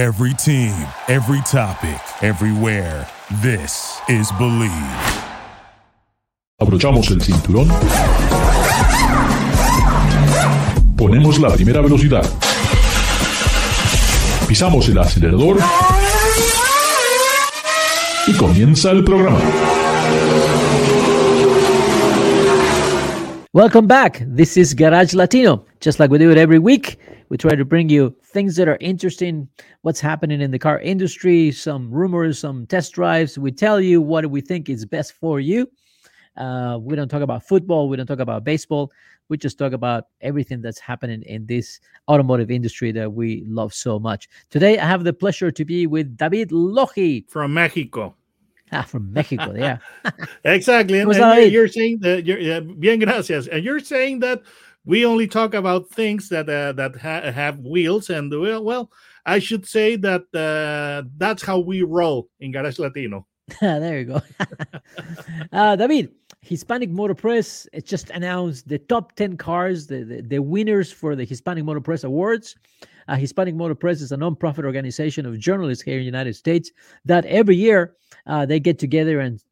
Every team, every topic, everywhere. This is Bleav. Abrochamos el cinturón. Ponemos la primera velocidad. Pisamos el acelerador. Y comienza el programa. Welcome back. This is Garage Latino. Just like we do it every week, we try to bring you things that are interesting, what's happening in the car industry, some rumors, some test drives. We tell you what we think is best for you. Uh, we don't talk about football, we don't talk about baseball. We just talk about everything that's happening in this automotive industry that we love so much. Today, I have the pleasure to be with David Loji from Mexico. Ah, from Mexico, yeah. exactly. And, and you're, saying that you're uh, bien gracias. And you're saying that we only talk about things that uh, that ha- have wheels and well, well, I should say that uh, that's how we roll in Garage Latino. there you go. uh, David, Hispanic Motor Press it just announced the top 10 cars, the, the, the winners for the Hispanic Motor Press Awards. Uh, Hispanic Motor Press is a non-profit organization of journalists here in the United States that every year uh, they get together and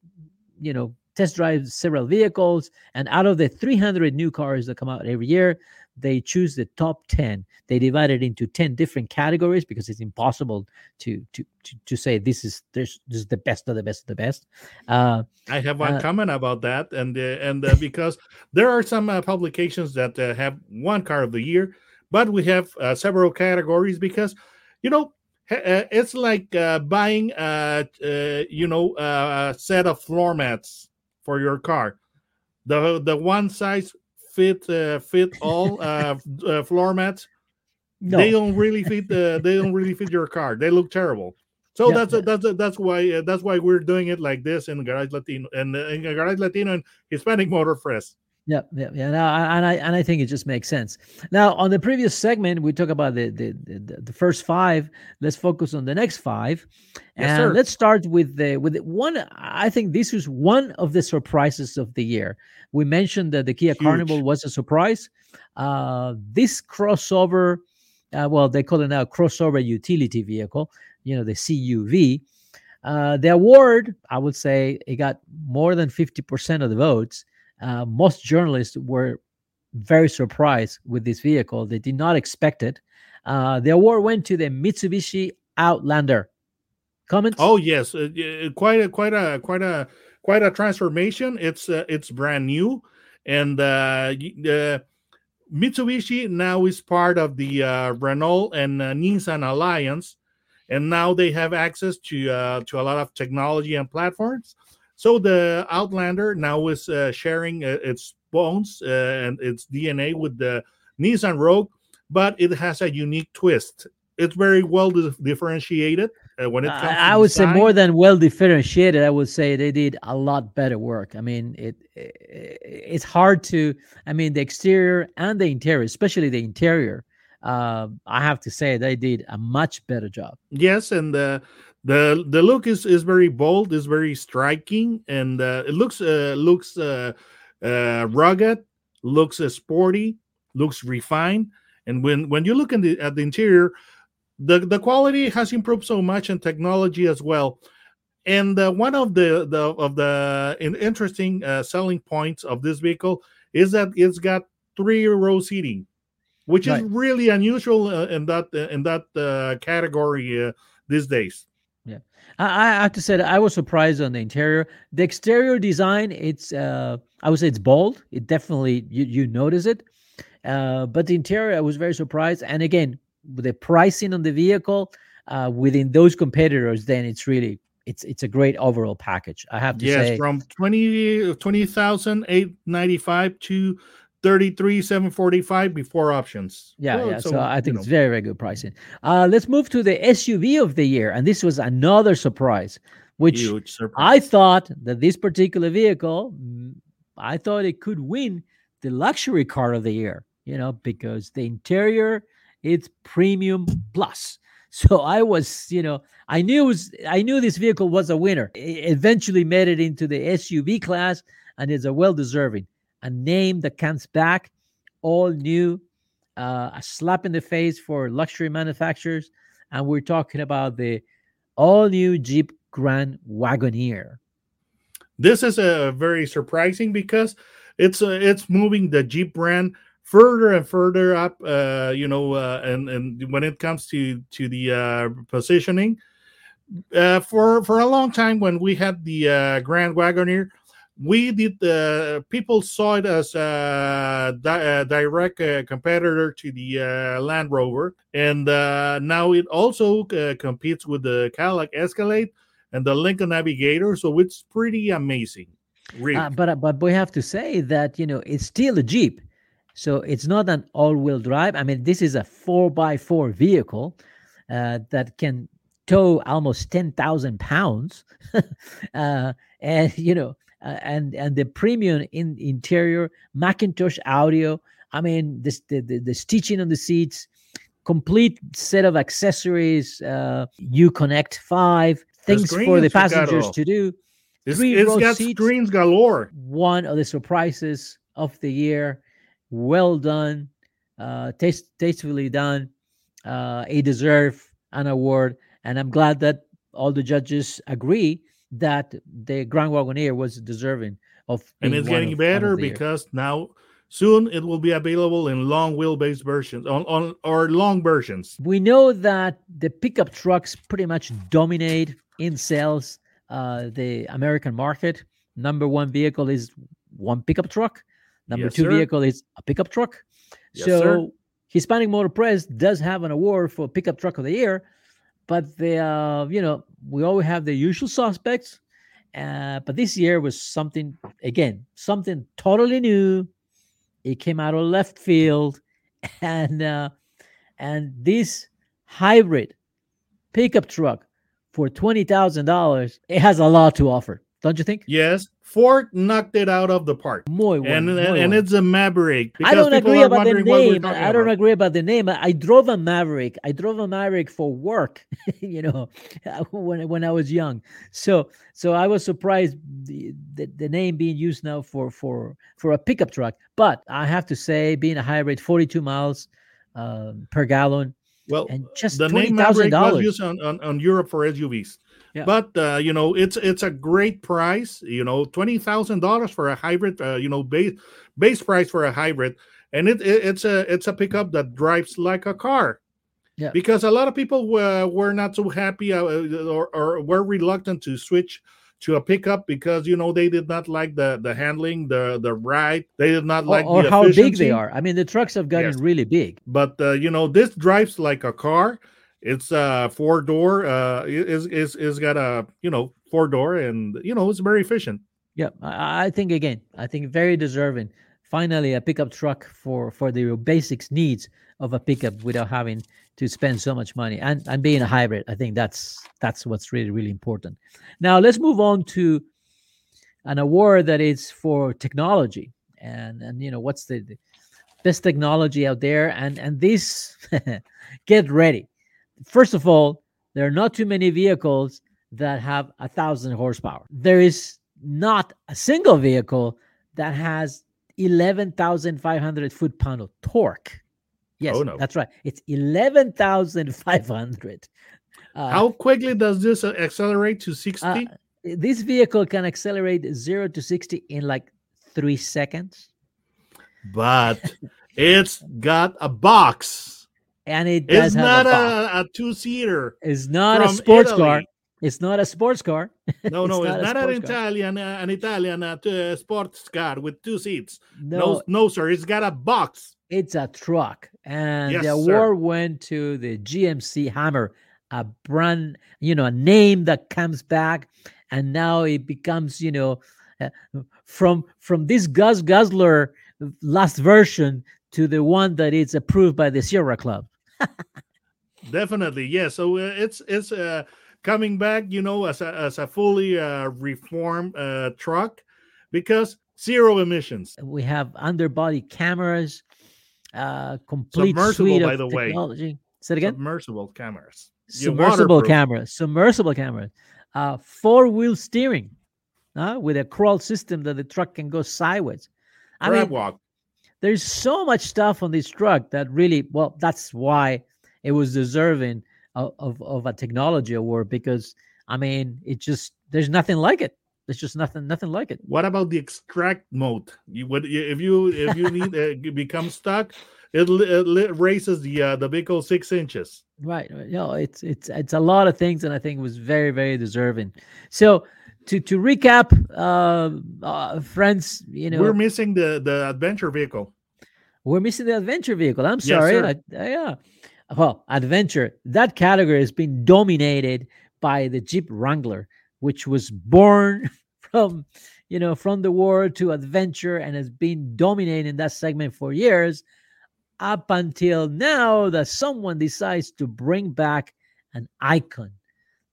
you know test drive several vehicles and out of the 300 new cars that come out every year they choose the top 10 they divide it into 10 different categories because it's impossible to to to, to say this is this, this is the best of the best of the best. Uh, i have one uh, comment about that and uh, and uh, because there are some uh, publications that uh, have one car of the year but we have several categories because you know it's like buying you know a set of floor mats for your car the the one size fit uh, fit all uh, uh, floor mats. No. They don't really fit the. They don't really fit your car. They look terrible. So that's that's that's why uh, that's why we're doing it like this in Garage Latino and uh, in Garage Latino and Hispanic Motor Press. Yeah, yeah, yeah. No, and I and I think it just makes sense. Now, on the previous segment, we talked about the the, the, the first five. Let's focus on the next five, yes, and sir. let's start with the with the one. I think this was one of the surprises of the year. We mentioned that the Kia Huge. Carnival was a surprise. Uh, this crossover, uh, well, they call it now crossover utility vehicle. You know, the CUV. Uh, the award, I would say, it got more than fifty percent of the votes uh, most journalists were very surprised with this vehicle. They did not expect it. Uh, the award went to the Mitsubishi Outlander. Comments? Oh yes, uh, quite a quite a quite a quite a transformation. It's uh, it's brand new, and uh, Mitsubishi now is part of the uh, Renault and uh, Nissan alliance, and now they have access to uh, to a lot of technology and platforms. So the Outlander now is uh, sharing uh, its bones uh, and its DNA with the Nissan Rogue, but it has a unique twist. It's very well differentiated uh, when it comes. I, I would design. say more than well differentiated. I would say they did a lot better work. I mean, it, it it's hard to. I mean, the exterior and the interior, especially the interior. Uh, I have to say they did a much better job. Yes, and uh, the the look is is very bold is very striking and uh, it looks uh, looks uh, uh, rugged looks uh, sporty looks refined and when when you look in the, at the interior the the quality has improved so much and technology as well and uh, one of the the of the interesting uh, selling points of this vehicle is that it's got three row seating which right. is really unusual uh, in that uh, in that uh, category uh, these days yeah, I, I have to say that I was surprised on the interior. The exterior design, it's uh, I would say it's bold. It definitely you you notice it, uh, but the interior, I was very surprised. And again, with the pricing on the vehicle, uh, within those competitors, then it's really it's it's a great overall package. I have to yes, say, yes, from 20 20,895 to 33 745 before options yeah well, yeah so, so i think it's know. very very good pricing uh let's move to the suv of the year and this was another surprise which surprise. i thought that this particular vehicle i thought it could win the luxury car of the year you know because the interior it's premium plus so i was you know i knew was, i knew this vehicle was a winner it eventually made it into the suv class and it's a well deserving a name that comes back, all new, uh, a slap in the face for luxury manufacturers. and we're talking about the all new Jeep Grand Wagoneer. This is a uh, very surprising because it's uh, it's moving the Jeep brand further and further up. Uh, you know, uh, and and when it comes to to the uh, positioning, uh, for for a long time when we had the Grand Wagoneer, we did the people saw it as a, a direct uh, competitor to the uh, Land Rover, and uh, now it also uh, competes with the Cadillac Escalade and the Lincoln Navigator. So it's pretty amazing. Really. Uh, but but we have to say that you know it's still a Jeep, so it's not an all-wheel drive. I mean, this is a four-by-four vehicle uh, that can tow almost ten thousand pounds, and you know uh, and and the premium in interior McIntosh audio. I mean, this the, the, the stitching on the seats, complete set of accessories. Uh, connect five things for the passengers to do. It's, it's got seats, screens galore. One of the surprises of the year. Well done, uh, taste, tastefully done. Uh, it deserve an award, and I'm glad that all the judges agree that the Grand Wagoneer was deserving of. And it's getting of, better because now soon it will be available in long wheelbase versions on, on or long versions. We know that the pickup trucks pretty much dominate in sales uh, the American market. Number one vehicle is one pickup truck. Number yes, two sir. vehicle is a pickup truck. Yes, so sir. Hispanic Motor Press does have an award for pickup truck of the year, but the uh, you know we always have the usual suspects. Uh, but this year was something again, something totally new. It came out of left field, and uh, and this hybrid pickup truck for twenty thousand dollars, it has a lot to offer, don't you think? Yes, Ford knocked it out of the park. Muy bueno, and, muy and, and it's a Maverick. I don't agree about the name. I don't about. agree about the name. I drove a Maverick. I drove a Maverick for work, you know, when when I was young. So so I was surprised the, the, the name being used now for for for a pickup truck. But I have to say, being a hybrid, 42 miles um, per gallon. Well, and just the name Maverick was used on, on, on Europe for SUVs. Yeah. But uh, you know, it's it's a great price. You know, twenty thousand dollars for a hybrid. Uh, you know, base base price for a hybrid, and it, it, it's a it's a pickup that drives like a car. Yeah. Because a lot of people were, were not so happy uh, or, or were reluctant to switch to a pickup because you know they did not like the the handling, the the ride. They did not like or, or how big they are. I mean, the trucks have gotten yes. really big. But uh, you know, this drives like a car it's uh four door. Uh, is is is got a you know four door, and you know it's very efficient. Yeah, I think again, I think very deserving. Finally, a pickup truck for for the basics needs of a pickup without having to spend so much money and and being a hybrid. I think that's that's what's really really important. Now let's move on to an award that is for technology and and you know what's the, the best technology out there and and this get ready first of all, there are not too many vehicles that have a thousand horsepower. There is not a single vehicle that has 11,500 foot pound of torque. Yes, oh, no. that's right. It's 11,500. Uh, How quickly does this accelerate to 60? Uh, this vehicle can accelerate 0 to 60 in like three seconds. But it's got a box and it does it's not a, a, two seater. It's not a sports Italy. car. It's not a sports car. No, no, it's, it's not, not an Italian, uh, an Italian uh, uh, sports car with two seats. No, no, no, sir. It's got a box. It's a truck, and yes, the award sir. went to the GMC Hummer, a brand, you know, a name that comes back, and now it becomes, you know, uh, from from this Gus Guzzler last version to the one that is approved by the Sierra Club. Definitely, yeah. So uh, it's it's uh, coming back, you know, as a as a fully uh, reformed uh, truck because zero emissions. We have underbody cameras, uh, complete submersible, suite of by the technology. way. Say it again. Submersible cameras. Submersible cameras. Submersible cameras. Uh, four wheel steering, uh, with a crawl system that the truck can go sideways. I Grab mean, walk there's so much stuff on this truck that really well that's why it was deserving of, of a technology award because I mean it just there's nothing like it. There's just nothing nothing like it. What about the extract mode? You would if you if you need uh, become stuck, it, it raises the uh, the vehicle six inches. Right. You know, it's it's it's a lot of things, and I think it was very very deserving. So to to recap, uh, uh friends, you know, we're missing the the adventure vehicle. We're missing the adventure vehicle. I'm sorry. Yes, I, yeah. Well, adventure that category has been dominated by the Jeep Wrangler, which was born from you know from the war to adventure and has been dominating that segment for years up until now that someone decides to bring back an icon.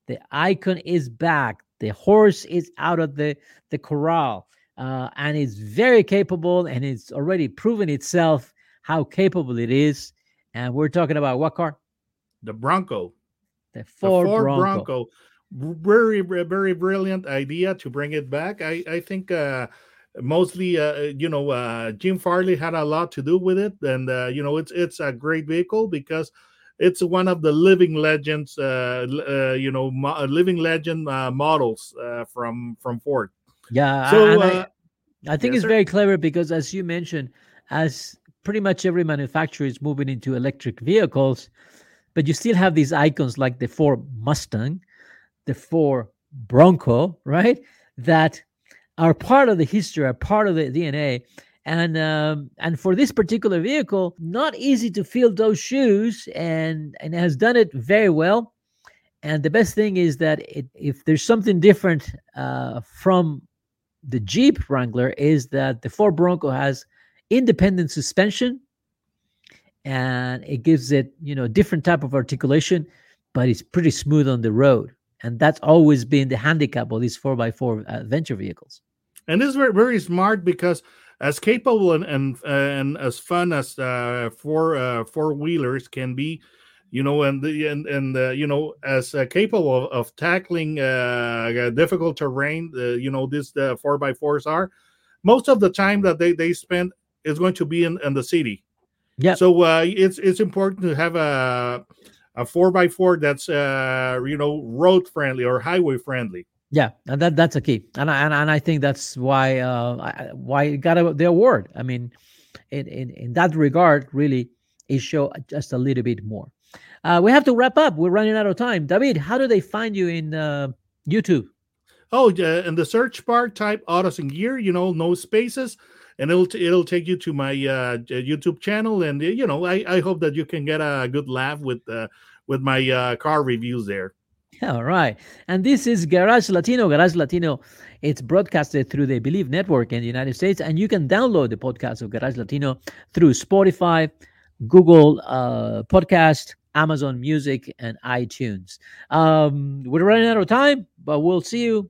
The icon is back. The horse is out of the the corral uh, and it's very capable and it's already proven itself how capable it is and we're talking about what car? The bronco. The ford, the ford bronco. bronco. Very very brilliant idea to bring it back. I i think uh mostly uh you know uh jim farley had a lot to do with it. And uh you know it's it's a great vehicle because it's one of the living legends uh, uh you know mo- living legend uh, models uh from from ford. Yeah so uh, I, I, think yes, it's sir? very clever because as you mentioned as pretty much every manufacturer is moving into electric vehicles but you still have these icons like the ford mustang the Ford Bronco, right? That are part of the history, are part of the DNA. And um, and for this particular vehicle, not easy to fill those shoes, and and has done it very well. And the best thing is that it, if there's something different uh, from the Jeep Wrangler, is that the Ford Bronco has independent suspension, and it gives it you know different type of articulation, but it's pretty smooth on the road. And that's always been the handicap of these 4x4 adventure vehicles. And this is very, very smart because as capable and and, uh, and as fun as uh, four uh, four wheelers can be you know and the and and uh, you know as uh, capable of, of tackling uh, difficult terrain you know this the four by fours are most of the time that they they spend is going to be in, in the city yeah so uh, it's it's important to have a a four by four that's uh you know road friendly or highway friendly. Yeah, and that that's a key, and I, and, and I think that's why uh why it got the award. I mean, in in in that regard, really, it show just a little bit more. Uh, we have to wrap up. We're running out of time. David, how do they find you in uh, YouTube? Oh, uh, in the search bar, type Autos and Gear. You know, no spaces, and it'll t- it'll take you to my uh, YouTube channel. And you know, I, I hope that you can get a good laugh with uh, with my uh, car reviews there. All right. And this is Garage Latino. Garage Latino, it's broadcasted through the Bleav Network in the United States. And you can download the podcast of Garage Latino through Spotify, Google uh, Podcast, Amazon Music, and iTunes. Um, we're running out of time, but we'll see you